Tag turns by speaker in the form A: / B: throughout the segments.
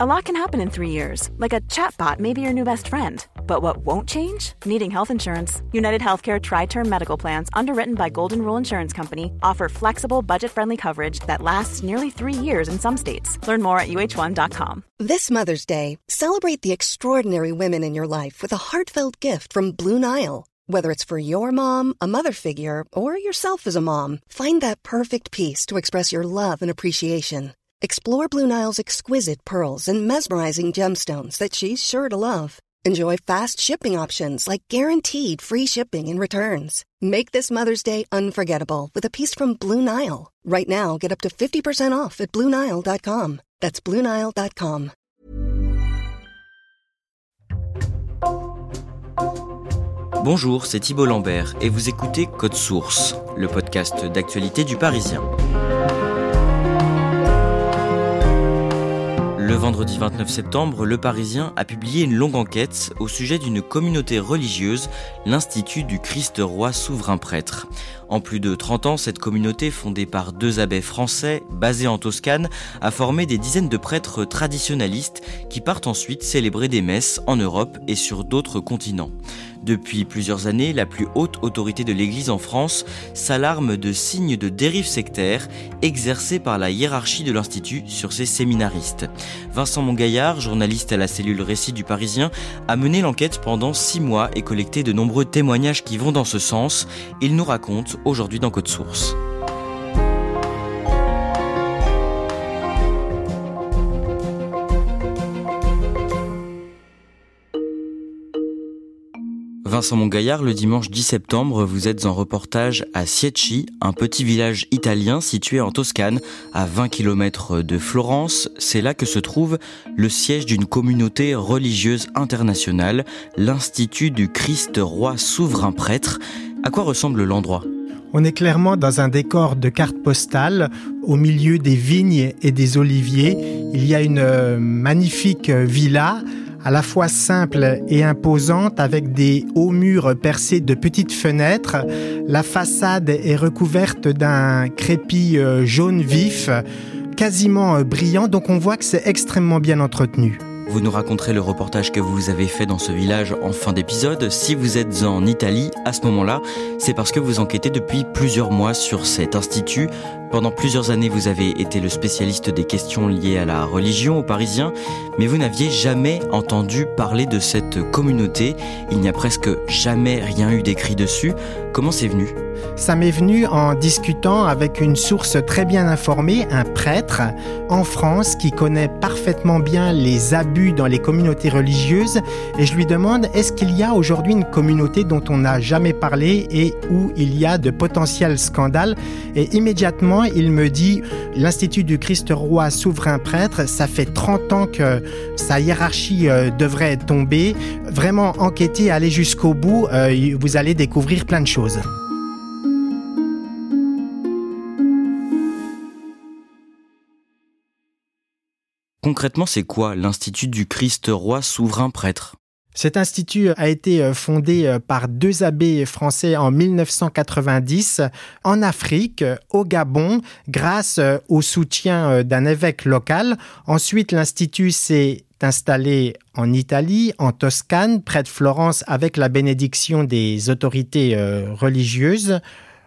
A: A lot can happen in three years, like a chatbot may be your new best friend. But what won't change? Needing health insurance. United Healthcare Tri Term Medical Plans, underwritten by Golden Rule Insurance Company, offer flexible, budget friendly coverage that lasts nearly three years in some states. Learn more at uh1.com.
B: This Mother's Day, celebrate the extraordinary women in your life with a heartfelt gift from Blue Nile. Whether it's for your mom, a mother figure, or yourself as a mom, find that perfect piece to express your love and appreciation. Explore Blue Nile's exquisite pearls and mesmerizing gemstones that she's sure to love. Enjoy fast shipping options like guaranteed free shipping and returns. Make this Mother's Day unforgettable with a piece from Blue Nile. Right now, get up to 50% off at BlueNile.com. That's BlueNile.com.
C: Bonjour, c'est Thibault Lambert et vous écoutez Code Source, le podcast d'actualité du Parisien. Le vendredi 29 septembre, Le Parisien a publié une longue enquête au sujet d'une communauté religieuse, l'Institut du Christ Roi Souverain Prêtre. En plus de 30 ans, cette communauté, fondée par deux abbés français, basés en Toscane, a formé des dizaines de prêtres traditionalistes qui partent ensuite célébrer des messes en Europe et sur d'autres continents. Depuis plusieurs années, la plus haute autorité de l'Église en France s'alarme de signes de dérive sectaire exercés par la hiérarchie de l'Institut sur ses séminaristes. Vincent Mongaillard, journaliste à la cellule Récit du Parisien, a mené l'enquête pendant six mois et collecté de nombreux témoignages qui vont dans ce sens. Il nous raconte aujourd'hui dans Code Source. Vincent Mongaillard, le dimanche 10 septembre, vous êtes en reportage à Siecci, un petit village italien situé en Toscane, à 20 km de Florence. C'est là que se trouve le siège d'une communauté religieuse internationale, l'Institut du Christ Roi Souverain Prêtre. À quoi ressemble l'endroit?
D: On est clairement dans un décor de carte postale, au milieu des vignes et des oliviers. Il y a une euh, magnifique villa à la fois simple et imposante avec des hauts murs percés de petites fenêtres. La façade est recouverte d'un crépi euh, jaune vif, quasiment euh, brillant, donc on voit que c'est extrêmement bien entretenu.
C: Vous nous raconterez le reportage que vous avez fait dans ce village en fin d'épisode. Si vous êtes en Italie, à ce moment-là, c'est parce que vous enquêtez depuis plusieurs mois sur cet institut. Pendant plusieurs années, vous avez été le spécialiste des questions liées à la religion aux Parisiens, mais vous n'aviez jamais entendu parler de cette communauté. Il n'y a presque jamais rien eu d'écrit dessus. Comment c'est venu?
D: Ça m'est venu en discutant avec une source très bien informée, un prêtre en France qui connaît parfaitement bien les abus dans les communautés religieuses et je lui demande est-ce qu'il y a aujourd'hui une communauté dont on n'a jamais parlé et où il y a de potentiels scandales? Et immédiatement il me dit l'Institut du Christ roi souverain prêtre, ça fait 30 ans que sa hiérarchie euh, devrait tomber, vraiment enquêter, aller jusqu'au bout, euh, vous allez découvrir plein de choses.
C: Concrètement, c'est quoi l'Institut du Christ roi souverain prêtre?
D: Cet institut a été euh, fondé euh, par deux abbés français en 1990 en Afrique, au Gabon, grâce euh, au soutien d'un évêque local. Ensuite, l'institut s'est installé en Italie, en Toscane, près de Florence, avec la bénédiction des autorités religieuses.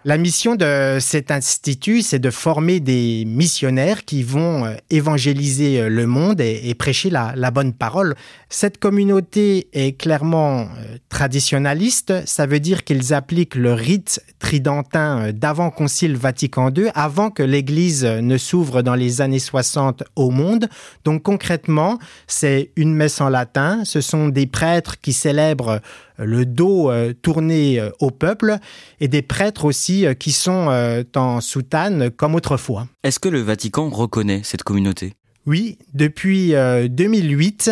D: La mission de cet institut, c'est de former des missionnaires qui vont euh, évangéliser euh, le monde et, prêcher la, bonne parole. Cette communauté est clairement euh, traditionnaliste, ça veut dire qu'ils appliquent le rite tridentin d'avant Concile Vatican II, avant que l'Église ne s'ouvre dans les années 60 au monde. Donc concrètement, c'est une messe en latin, ce sont des prêtres qui célèbrent le dos euh, tourné euh, au peuple et des prêtres aussi euh, qui sont en soutane comme autrefois.
C: Est-ce que le Vatican reconnaît cette communauté?
D: Oui, depuis 2008,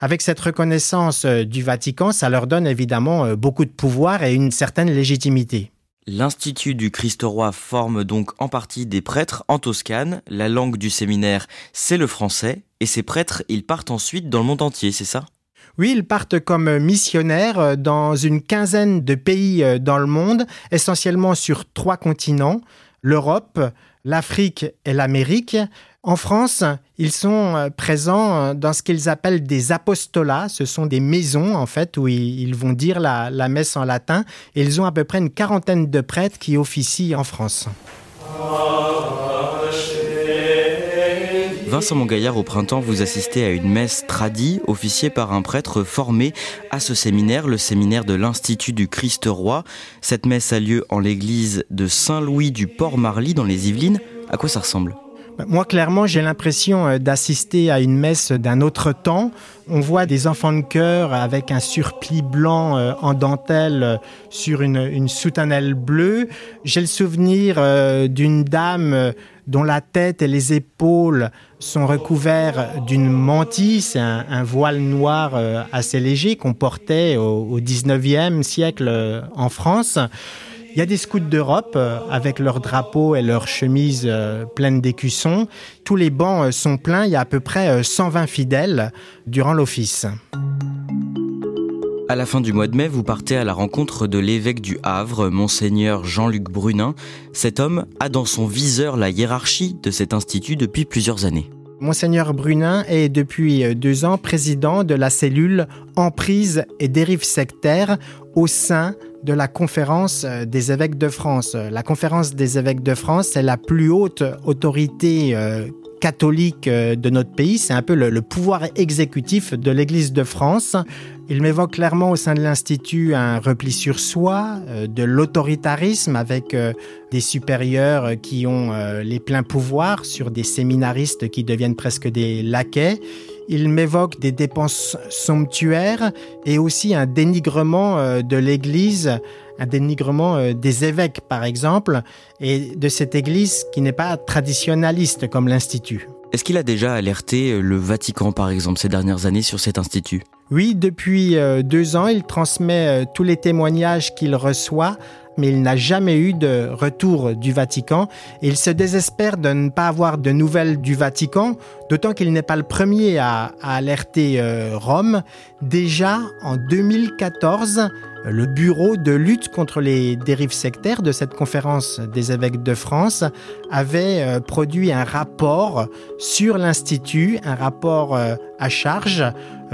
D: avec cette reconnaissance du Vatican, ça leur donne évidemment beaucoup de pouvoir et une certaine légitimité.
C: L'Institut du Christ-Roi forme donc en partie des prêtres en Toscane. La langue du séminaire, c'est le français. Et ces prêtres, ils partent ensuite dans le monde entier, c'est ça?
D: Oui, ils partent comme missionnaires euh, dans une quinzaine de pays euh, dans le monde, essentiellement sur trois continents, l'Europe, l'Afrique et l'Amérique. En France, ils sont euh, présents dans ce qu'ils appellent des apostolats. Ce sont des maisons, en fait, où ils vont dire la, messe en latin. Et ils ont à peu près une quarantaine de prêtres qui officient en France.
C: Vincent Mongaillard, au printemps, vous assistez à une messe tradie, officiée par un prêtre formé à ce séminaire, le séminaire de l'Institut du Christ-Roi. Cette messe a lieu en l'église de Saint-Louis du Port-Marly, dans les Yvelines. À quoi ça ressemble?
D: Moi, clairement, j'ai l'impression euh, d'assister à une messe d'un autre temps. On voit des enfants de chœur avec un surplis blanc euh, en dentelle euh, sur une, une soutanelle bleue. J'ai le souvenir d'une dame dont la tête et les épaules sont recouverts d'une mantille, c'est un, voile noir assez léger qu'on portait au, au 19e siècle en France. Il y a des scouts d'Europe euh, avec leurs drapeaux et leurs chemises euh, pleines d'écussons. Tous les bancs euh, sont pleins. Il y a à peu près 120 fidèles durant l'office.
C: À la fin du mois de mai, vous partez à la rencontre de l'évêque du Havre, monseigneur Jean-Luc Brunin. Cet homme a dans son viseur la hiérarchie de cet institut depuis plusieurs années.
D: Monseigneur Brunin est depuis deux ans président de la cellule Emprise et dérives sectaires au sein de la conférence des évêques de France. La conférence des évêques de France, est la plus haute autorité euh, catholique euh, de notre pays. C'est un peu le, pouvoir exécutif de l'Église de France. Il m'évoque clairement au sein de l'Institut un repli sur soi, de l'autoritarisme avec des supérieurs qui ont les pleins pouvoirs sur des séminaristes qui deviennent presque des laquais. Il m'évoque des dépenses somptuaires et aussi un dénigrement euh, de l'Église, un dénigrement euh, des évêques par exemple, et de cette Église qui n'est pas traditionnaliste comme l'Institut.
C: Est-ce qu'il a déjà alerté euh, le Vatican par exemple ces dernières années sur cet institut?
D: Oui, depuis deux ans, il transmet tous les témoignages qu'il reçoit mais il n'a jamais eu de retour du Vatican il se désespère de ne pas avoir de nouvelles du Vatican, d'autant qu'il n'est pas le premier à, alerter euh, Rome. Déjà en 2014, le bureau de lutte contre les dérives sectaires de cette conférence des évêques de France avait euh, produit un rapport sur l'Institut, un rapport euh, à charge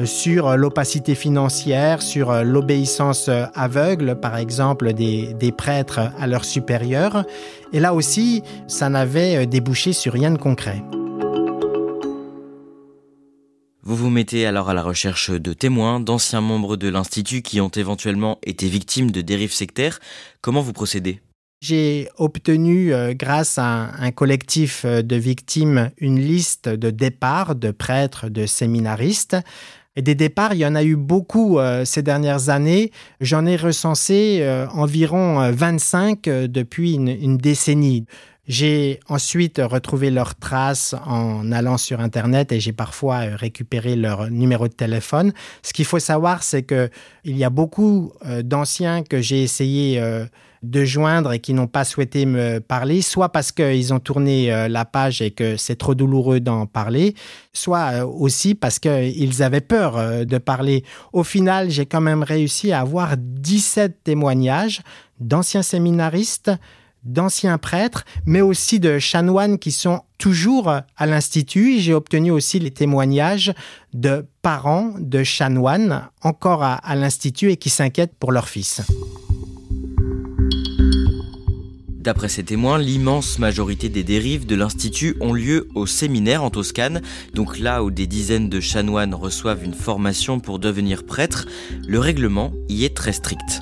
D: sur l'opacité financière, sur l'obéissance aveugle, par exemple, des, des prêtres à leurs supérieurs. Et là aussi, ça n'avait débouché sur rien de concret.
C: Vous vous mettez alors à la recherche de témoins, d'anciens membres de l'Institut qui ont éventuellement été victimes de dérives sectaires. Comment vous procédez?
D: J'ai obtenu, euh, grâce à un, collectif euh, de victimes, une liste de départs de prêtres, de séminaristes. Et des départs, il y en a eu beaucoup euh, ces dernières années. J'en ai recensé environ 25 depuis une décennie. J'ai ensuite retrouvé leurs traces en allant sur Internet et j'ai parfois euh, récupéré leur numéro de téléphone. Ce qu'il faut savoir, c'est que il y a beaucoup euh, d'anciens que j'ai essayé euh, de joindre et qui n'ont pas souhaité me parler, soit parce qu'ils ont tourné la page et que c'est trop douloureux d'en parler, soit aussi parce qu'ils avaient peur de parler. Au final, j'ai quand même réussi à avoir 17 témoignages d'anciens séminaristes, d'anciens prêtres, mais aussi de chanoines qui sont toujours à l'Institut. J'ai obtenu aussi les témoignages de parents de chanoines encore à, l'Institut et qui s'inquiètent pour leur fils.
C: D'après ces témoins, l'immense majorité des dérives de l'Institut ont lieu au séminaire en Toscane, donc là où des dizaines de chanoines reçoivent une formation pour devenir prêtres, le règlement y est très strict.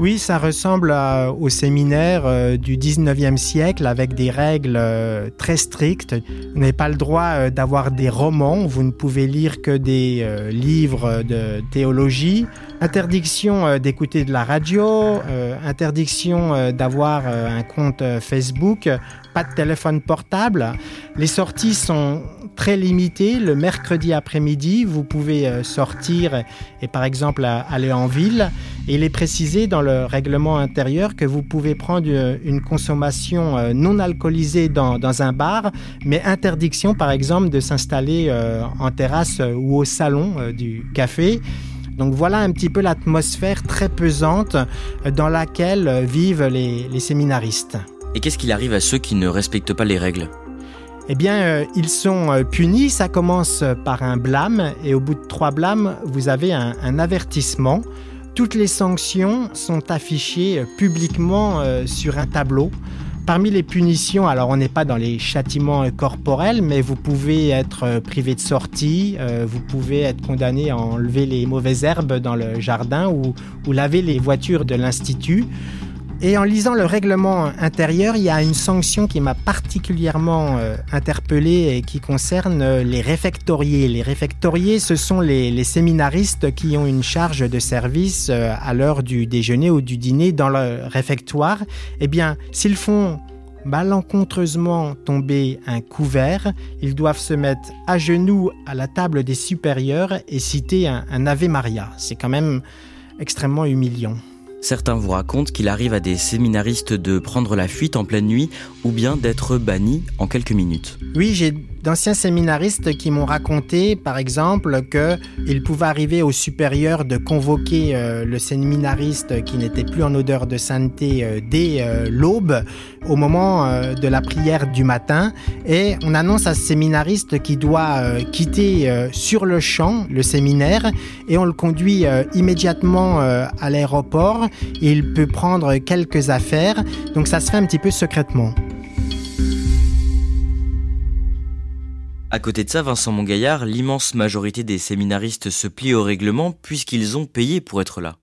D: Oui, ça ressemble au séminaire euh, du 19e siècle avec des règles euh, très strictes. Vous n'avez pas le droit euh, d'avoir des romans, vous ne pouvez lire que des livres de théologie. Interdiction d'écouter de la radio, interdiction d'avoir un compte Facebook, pas de téléphone portable. Les sorties sont très limitées. Le mercredi après-midi, vous pouvez sortir et par exemple aller en ville. il est précisé dans le règlement intérieur que vous pouvez prendre euh, une consommation euh, non alcoolisée dans, un bar, mais interdiction par exemple de s'installer euh, en terrasse ou au salon du café. Donc voilà un petit peu l'atmosphère très pesante dans laquelle vivent les séminaristes.
C: Et qu'est-ce qu'il arrive à ceux qui ne respectent pas les règles?
D: Eh bien, euh, ils sont euh, punis. Ça commence par un blâme et au bout de trois blâmes, vous avez un, avertissement. Toutes les sanctions sont affichées euh, publiquement sur un tableau. Parmi les punitions, alors on n'est pas dans les châtiments corporels, mais vous pouvez être privé de sortie, vous pouvez être condamné à enlever les mauvaises herbes dans le jardin ou, ou laver les voitures de l'institut. Et en lisant le règlement intérieur, il y a une sanction qui m'a particulièrement euh, interpellé et qui concerne euh, les réfectoriés. Les réfectoriés, ce sont les, séminaristes qui ont une charge de service euh, à l'heure du déjeuner ou du dîner dans le réfectoire. Eh bien, s'ils font malencontreusement tomber un couvert, ils doivent se mettre à genoux à la table des supérieurs et citer un, un Ave Maria. C'est quand même extrêmement humiliant.
C: Certains vous racontent qu'il arrive à des séminaristes de prendre la fuite en pleine nuit ou bien d'être bannis en quelques minutes.
D: Oui, j'ai d'anciens séminaristes qui m'ont raconté, par exemple, qu'il pouvait arriver au supérieur de convoquer euh, le séminariste qui n'était plus en odeur de sainteté euh, dès euh, l'aube, au moment de la prière du matin, et on annonce à ce séminariste qu'il doit quitter sur le champ le séminaire, et on le conduit immédiatement à l'aéroport. Il peut prendre quelques affaires, donc ça se fait un petit peu secrètement.
C: À côté de ça, Vincent Mongaillard, l'immense majorité des séminaristes se plient au règlement puisqu'ils ont payé pour être là.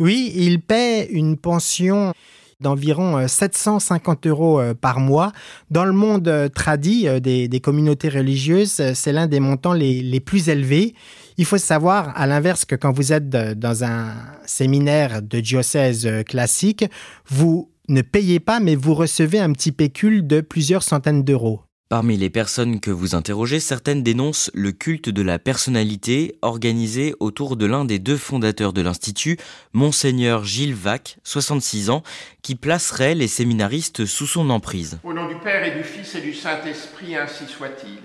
D: Oui, ils paient une pension d'environ 750 euh, euros euh, par mois. Dans le monde euh, tradit des, communautés religieuses, c'est l'un des montants les, les, plus élevés. Il faut savoir, à l'inverse, que quand vous êtes dans un séminaire de diocèse classique, vous ne payez pas, mais vous recevez un petit pécule de plusieurs centaines d'euros.
C: Parmi les personnes que vous interrogez, certaines dénoncent le culte de la personnalité organisé autour de l'un des deux fondateurs de l'Institut, Monseigneur Gilles Vac, 66 ans, qui placerait les séminaristes sous son emprise.
E: Au nom du Père et du Fils et du Saint-Esprit, ainsi soit-il.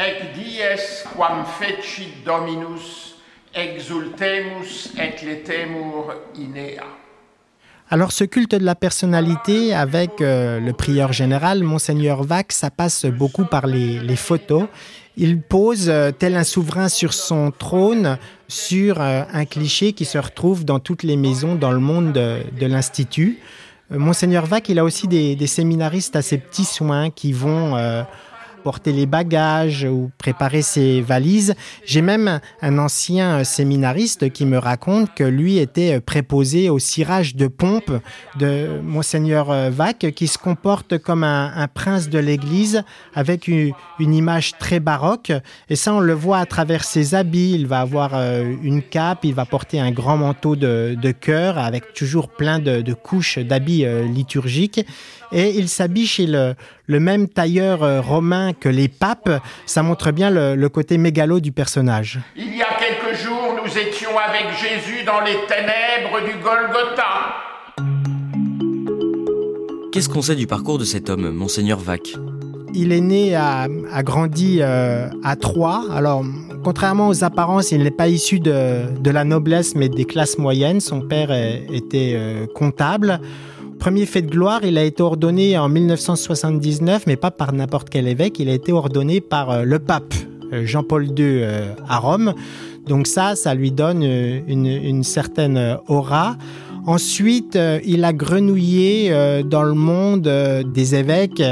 E: Ec dies quam fecit Dominus, exultemus et letemur inea.
D: Alors ce culte de la personnalité avec euh, le prieur général, monseigneur Vac, ça passe beaucoup par les, photos. Il pose euh, tel un souverain sur son trône sur euh, un cliché qui se retrouve dans toutes les maisons dans le monde de, l'Institut. Monseigneur Vac, il a aussi des, des, séminaristes à ses petits soins qui vont porter les bagages ou préparer ses valises. J'ai même un ancien séminariste qui me raconte que lui était préposé au cirage de pompe de monseigneur Vac, qui se comporte comme un, prince de l'Église avec une, image très baroque. Et ça, on le voit à travers ses habits. Il va avoir euh, une cape, il va porter un grand manteau de, de cœur avec toujours plein de, couches d'habits euh, liturgiques. Et il s'habille chez le, le même tailleur euh, romain que les papes, ça montre bien le, côté mégalo du personnage.
E: Il y a quelques jours, nous étions avec Jésus dans les ténèbres du Golgotha.
C: Qu'est-ce qu'on sait du parcours de cet homme, monseigneur Vac?
D: Il est né, a, grandi euh, à Troyes. Alors, contrairement aux apparences, il n'est pas issu de, la noblesse, mais des classes moyennes. Son père était euh, comptable. Premier fait de gloire, il a été ordonné en 1979, mais pas par n'importe quel évêque, il a été ordonné par euh, le pape euh, Jean-Paul II euh, à Rome. Donc ça, ça lui donne une, certaine aura. Ensuite, il a grenouillé dans le monde des évêques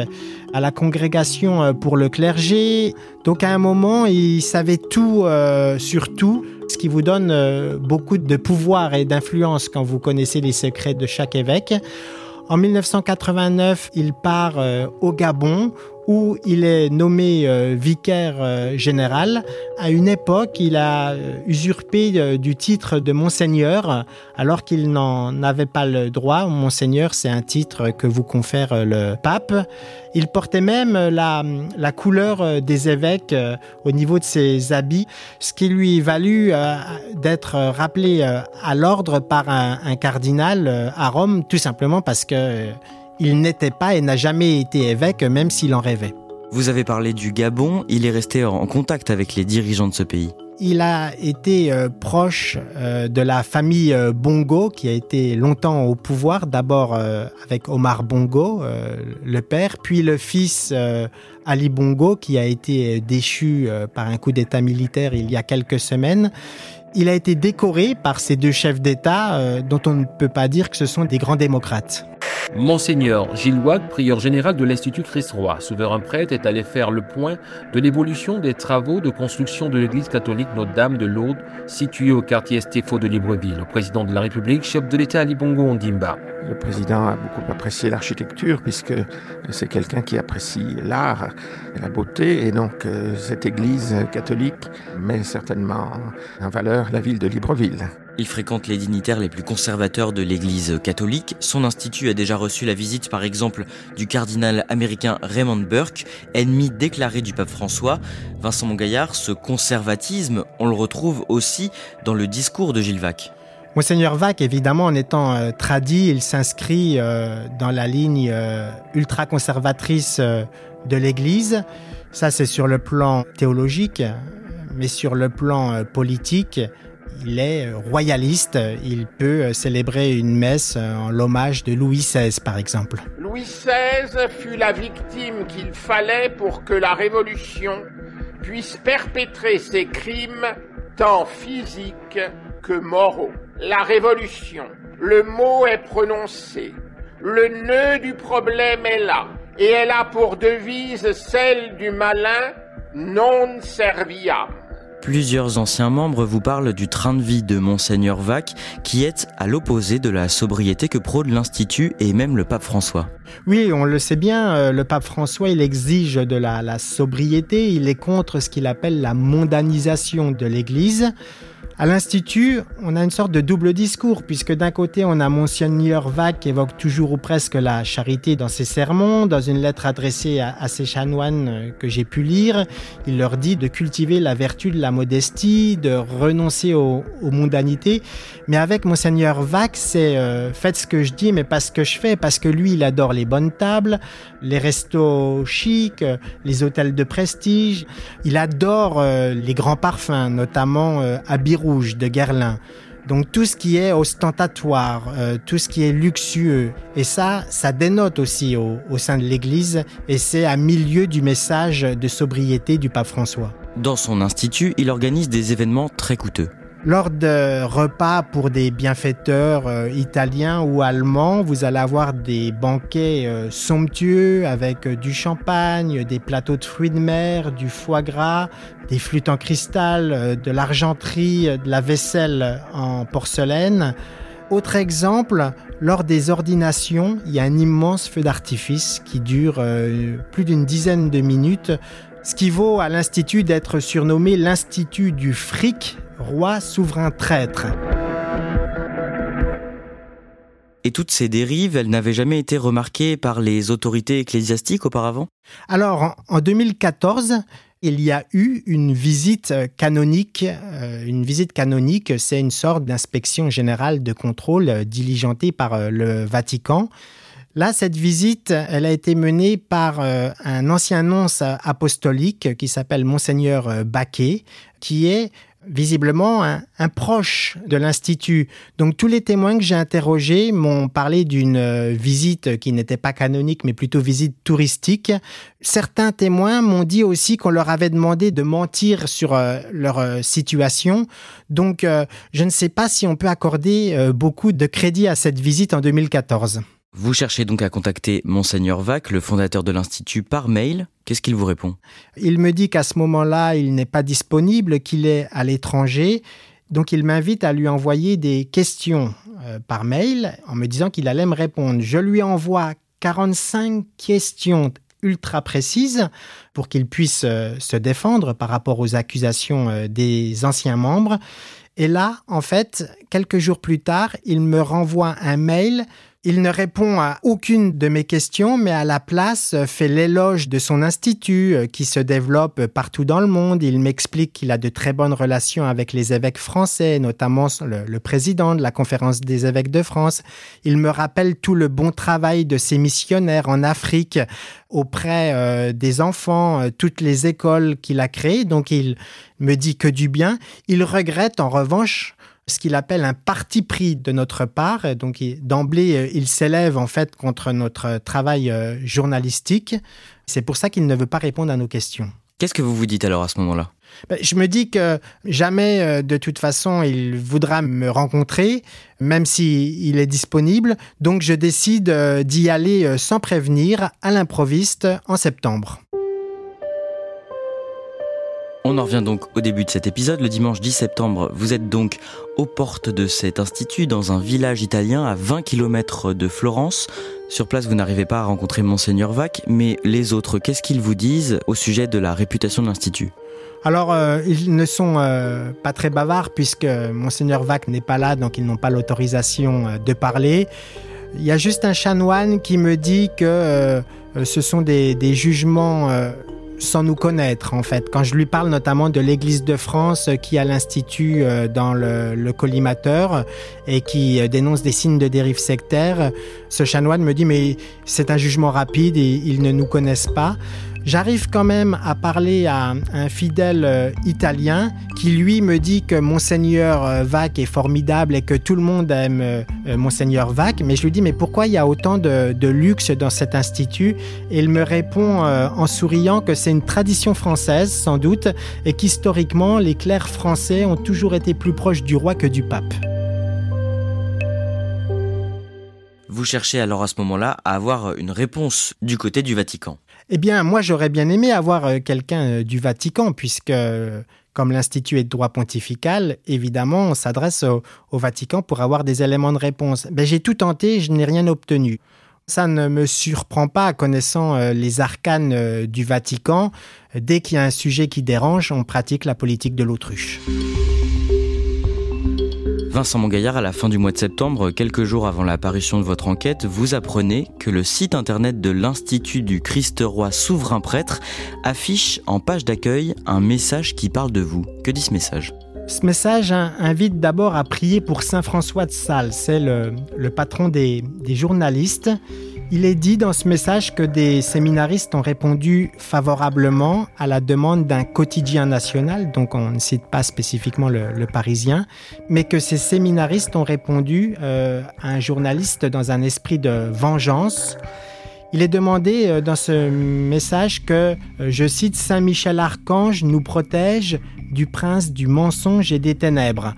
D: à la congrégation pour le clergé. Donc à un moment, il savait tout sur tout, ce qui vous donne beaucoup de pouvoir et d'influence quand vous connaissez les secrets de chaque évêque. En 1989, il part euh, au Gabon où il est nommé euh, vicaire euh, général. À une époque, il a usurpé du titre de monseigneur alors qu'il n'en avait pas le droit. Monseigneur, c'est un titre que vous confère le pape. Il portait même la, couleur des évêques au niveau de ses habits, ce qui lui valut d'être rappelé à l'ordre par un, cardinal à Rome, tout simplement parce que euh, il n'était pas et n'a jamais été évêque, même s'il en rêvait.
C: Vous avez parlé du Gabon, il est resté en contact avec les dirigeants de ce pays.
D: il a été euh, proche euh, de la famille euh, Bongo, qui a été longtemps au pouvoir, d'abord avec Omar Bongo, le père, puis le fils Ali Bongo, qui a été déchu par un coup d'État militaire il y a quelques semaines. Il a été décoré par ces deux chefs d'État, dont on ne peut pas dire que ce sont des grands démocrates.
F: Monseigneur Gilles Watt, prieur général de l'Institut Christ-Roi, souverain prêtre, est allé faire le point de l'évolution des travaux de construction de l'église catholique Notre-Dame de Lourdes, située au quartier Estéfo de Libreville. Le président de la République, chef de l'État Ali Bongo Ondimba.
E: Le président a beaucoup apprécié l'architecture puisque c'est quelqu'un qui apprécie l'art et la beauté et donc euh, cette église catholique met certainement en valeur la ville de Libreville.
C: Il fréquente les dignitaires les plus conservateurs de l'Église catholique. Son institut a déjà reçu la visite, par exemple, du cardinal américain Raymond Burke, ennemi déclaré du pape François. Vincent Mongaillard, ce conservatisme, on le retrouve aussi dans le discours de Gilles Vac.
D: Monseigneur Vac, évidemment, en étant euh, tradit, il s'inscrit euh, dans la ligne euh, ultra-conservatrice de l'Église. Ça, c'est sur le plan théologique, mais sur le plan politique, il est royaliste, il peut célébrer une messe en l'hommage de Louis XVI par exemple.
E: Louis XVI fut la victime qu'il fallait pour que la Révolution puisse perpétrer ses crimes tant physiques que moraux. La Révolution, le mot est prononcé, le nœud du problème est là, et elle a pour devise celle du malin non serviam.
C: Plusieurs anciens membres vous parlent du train de vie de Monseigneur Vac, qui est à l'opposé de la sobriété que prône l'Institut et même le pape François.
D: Oui, on le sait bien, euh, le pape François, il exige de la, la sobriété, il est contre ce qu'il appelle la mondanisation de l'Église. À l'Institut, on a une sorte de double discours, puisque d'un côté, on a Monseigneur Vac qui évoque toujours ou presque la charité dans ses sermons. Dans une lettre adressée à, ses chanoines euh, que j'ai pu lire, il leur dit de cultiver la vertu de la modestie, de renoncer aux, mondanités. Mais avec Monseigneur Vac, c'est euh, faites ce que je dis, mais pas ce que je fais, parce que lui, il adore les bonnes tables, les restos chics, les hôtels de prestige. Il adore euh, les grands parfums, notamment à de Guerlain. Donc tout ce qui est ostentatoire, euh, tout ce qui est luxueux, et ça, ça dénote aussi au, au sein de l'Église, et c'est à milieu du message de sobriété du pape François.
C: Dans son institut, il organise des événements très coûteux.
D: Lors de repas pour des bienfaiteurs euh, italiens ou allemands, vous allez avoir des banquets euh, somptueux avec euh, du champagne, des plateaux de fruits de mer, du foie gras, des flûtes en cristal, de l'argenterie, de la vaisselle en porcelaine. Autre exemple, lors des ordinations, il y a un immense feu d'artifice qui dure plus d'une dizaine de minutes, ce qui vaut à l'Institut d'être surnommé l'Institut du fric roi souverain traître.
C: Et toutes ces dérives, elles n'avaient jamais été remarquées par les autorités ecclésiastiques auparavant?
D: Alors, en 2014, il y a eu une visite canonique. Euh, une visite canonique, c'est une sorte d'inspection générale de contrôle euh, diligentée par euh, le Vatican. Là, cette visite, elle a été menée par un ancien nonce apostolique qui s'appelle Monseigneur Baquet, qui est visiblement un, proche de l'Institut. Donc tous les témoins que j'ai interrogés m'ont parlé d'une euh, visite qui n'était pas canonique, mais plutôt visite touristique. Certains témoins m'ont dit aussi qu'on leur avait demandé de mentir sur euh, leur euh, situation. Donc je ne sais pas si on peut accorder beaucoup de crédit à cette visite en 2014.
C: Vous cherchez donc à contacter Monseigneur Vac, le fondateur de l'Institut, par mail. Qu'est-ce qu'il vous répond?
D: Il me dit qu'à ce moment-là, il n'est pas disponible, qu'il est à l'étranger. Donc il m'invite à lui envoyer des questions euh, par mail en me disant qu'il allait me répondre. Je lui envoie 45 questions ultra précises pour qu'il puisse euh, se défendre par rapport aux accusations euh, des anciens membres. Et là, en fait, quelques jours plus tard, il me renvoie un mail Il ne répond à aucune de mes questions, mais à la place fait l'éloge de son institut euh, qui se développe partout dans le monde. Il m'explique qu'il a de très bonnes relations avec les évêques français, notamment le, président de la conférence des évêques de France. Il me rappelle tout le bon travail de ses missionnaires en Afrique auprès euh, des enfants, euh, toutes les écoles qu'il a créées. Donc il me dit que du bien. Il regrette en revanche ce qu'il appelle un parti pris de notre part. Donc d'emblée, euh, il s'élève en fait contre notre travail euh, journalistique. C'est pour ça qu'il ne veut pas répondre à nos questions.
C: Qu'est-ce que vous vous dites alors à ce moment-là?
D: Ben, je me dis que jamais, euh, de toute façon, il voudra me rencontrer, même s'il est disponible. Donc, je décide d'y aller sans prévenir à l'improviste en septembre.
C: On en revient donc au début de cet épisode. Le dimanche 10 septembre, vous êtes donc aux portes de cet institut dans un village italien à 20 km de Florence. Sur place, vous n'arrivez pas à rencontrer Monseigneur Vac, mais les autres, qu'est-ce qu'ils vous disent au sujet de la réputation de l'Institut?
D: Alors, euh, ils ne sont euh, pas très bavards puisque Monseigneur Vac n'est pas là, donc ils n'ont pas l'autorisation euh, de parler. Il y a juste un chanoine qui me dit que ce sont des, des jugements sans nous connaître en fait. Quand je lui parle notamment de l'Église de France qui a l'Institut euh, dans le, collimateur et qui euh, dénonce des signes de dérive sectaire, ce chanoine me dit mais c'est un jugement rapide et ils ne nous connaissent pas. J'arrive quand même à parler à un fidèle euh, italien qui lui me dit que monseigneur euh, Vac est formidable et que tout le monde aime euh, monseigneur Vac, mais je lui dis mais pourquoi il y a autant de, luxe dans cet institut? Et il me répond en souriant que c'est une tradition française sans doute et qu'historiquement les clercs français ont toujours été plus proches du roi que du pape.
C: Vous cherchez alors à ce moment-là à avoir une réponse du côté du Vatican.
D: Eh bien, moi, j'aurais bien aimé avoir euh, quelqu'un euh, du Vatican, puisque, comme l'Institut est de droit pontifical, évidemment, on s'adresse au, Vatican pour avoir des éléments de réponse. Ben, j'ai tout tenté, je n'ai rien obtenu. Ça ne me surprend pas, connaissant euh, les arcanes du Vatican. Dès qu'il y a un sujet qui dérange, on pratique la politique de l'autruche.
C: Vincent Mongaillard, à la fin du mois de septembre, quelques jours avant l'apparition de votre enquête, vous apprenez que le site internet de l'Institut du Christ-Roi Souverain Prêtre affiche en page d'accueil un message qui parle de vous. Que dit ce message?
D: Ce message invite d'abord à prier pour Saint François de Sales, c'est le, patron des, des journalistes il est dit dans ce message que des séminaristes ont répondu favorablement à la demande d'un quotidien national, donc on ne cite pas spécifiquement le, Parisien, mais que ces séminaristes ont répondu euh, à un journaliste dans un esprit de vengeance. Il est demandé euh, dans ce message que, euh, je cite, Saint Michel Archange nous protège du prince du mensonge et des ténèbres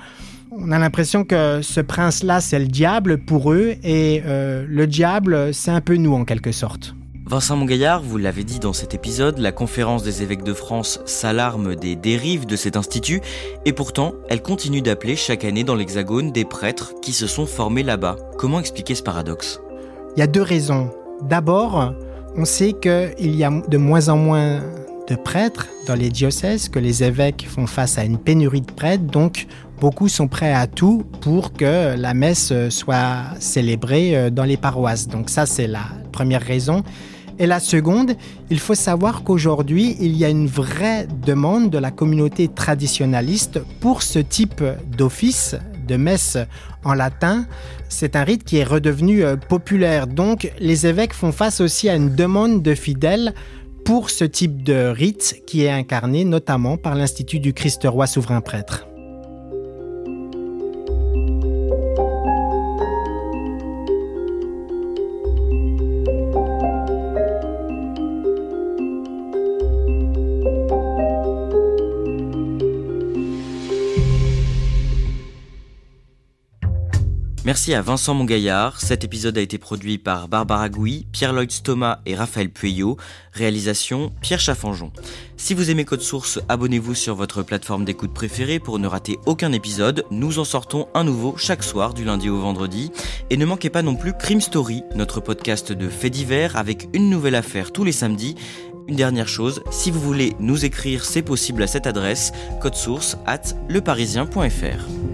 D: on a l'impression que ce prince-là, c'est le diable pour eux, et euh, le diable, c'est un peu nous en quelque sorte.
C: Vincent Mongaillard, vous l'avez dit dans cet épisode, la conférence des évêques de France s'alarme des dérives de cet institut, et pourtant, elle continue d'appeler chaque année dans l'Hexagone des prêtres qui se sont formés là-bas. Comment expliquer ce paradoxe?
D: Il y a deux raisons. D'abord, on sait qu'il y a de moins en moins de prêtres dans les diocèses, que les évêques font face à une pénurie de prêtres, donc beaucoup sont prêts à tout pour que la messe soit célébrée euh, dans les paroisses. Donc ça, c'est la première raison. Et la seconde, il faut savoir qu'aujourd'hui, il y a une vraie demande de la communauté traditionnaliste pour ce type d'office de messe en latin. C'est un rite qui est redevenu euh, populaire. Donc les évêques font face aussi à une demande de fidèles pour ce type de rite qui est incarné notamment par l'Institut du Christ-Roi souverain prêtre.
C: Merci à Vincent Mongaillard. Cet épisode a été produit par Barbara Gouy, Pierre-Lloyd Stoma et Raphaël Pueyo. Réalisation Pierre Chaffanjon. Si vous aimez Code Source, abonnez-vous sur votre plateforme d'écoute préférée pour ne rater aucun épisode. Nous en sortons un nouveau chaque soir du lundi au vendredi. Et ne manquez pas non plus Crime Story, notre podcast de faits divers avec une nouvelle affaire tous les samedis. Une dernière chose, si vous voulez nous écrire, c'est possible à cette adresse, code source at leparisien.fr.